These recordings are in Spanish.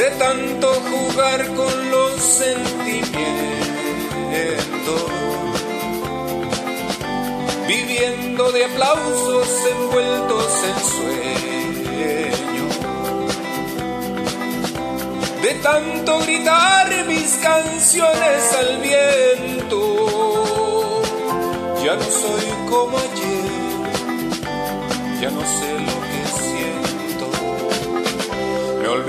de tanto jugar con los sentimientos, viviendo de aplausos envueltos en sueño, de tanto gritar mis canciones al viento, ya no soy como ayer, ya no sé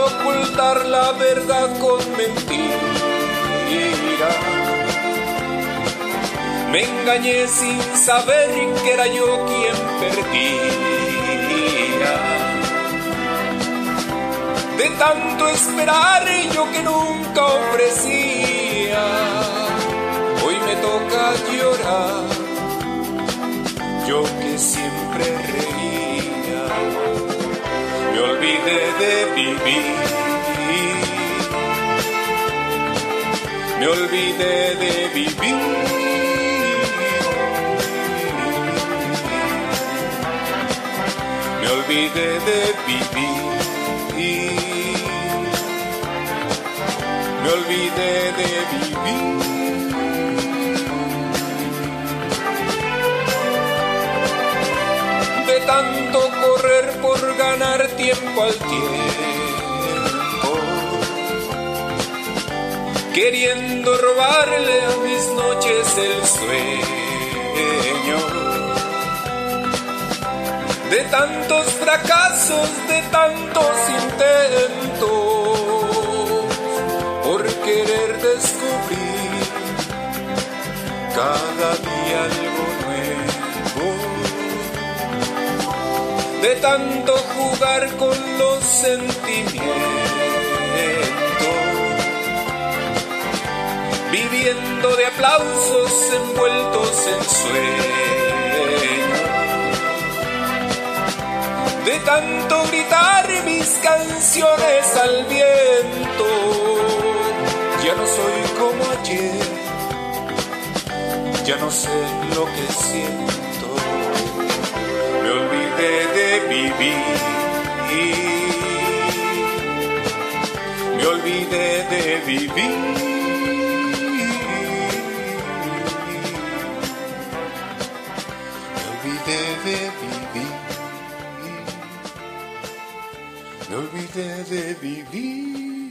Ocultar la verdad con mentira. Me engañé sin saber que era yo quien perdía. De tanto esperar yo que nunca ofrecía, hoy me toca llorar, vivir. Me olvidé de vivir. Me olvidé de vivir. Me olvidé de vivir. de tanto ganar tiempo al tiempo, queriendo robarle a mis noches el sueño, de tantos fracasos, de tantos de tanto jugar con los sentimientos, viviendo de aplausos envueltos en sueño, de tanto gritar mis canciones al viento, ya no soy como ayer, ya no sé lo que siento me olvidé de vivir. Me olvidé de vivir. Me olvidé de vivir. Me olvidé de vivir.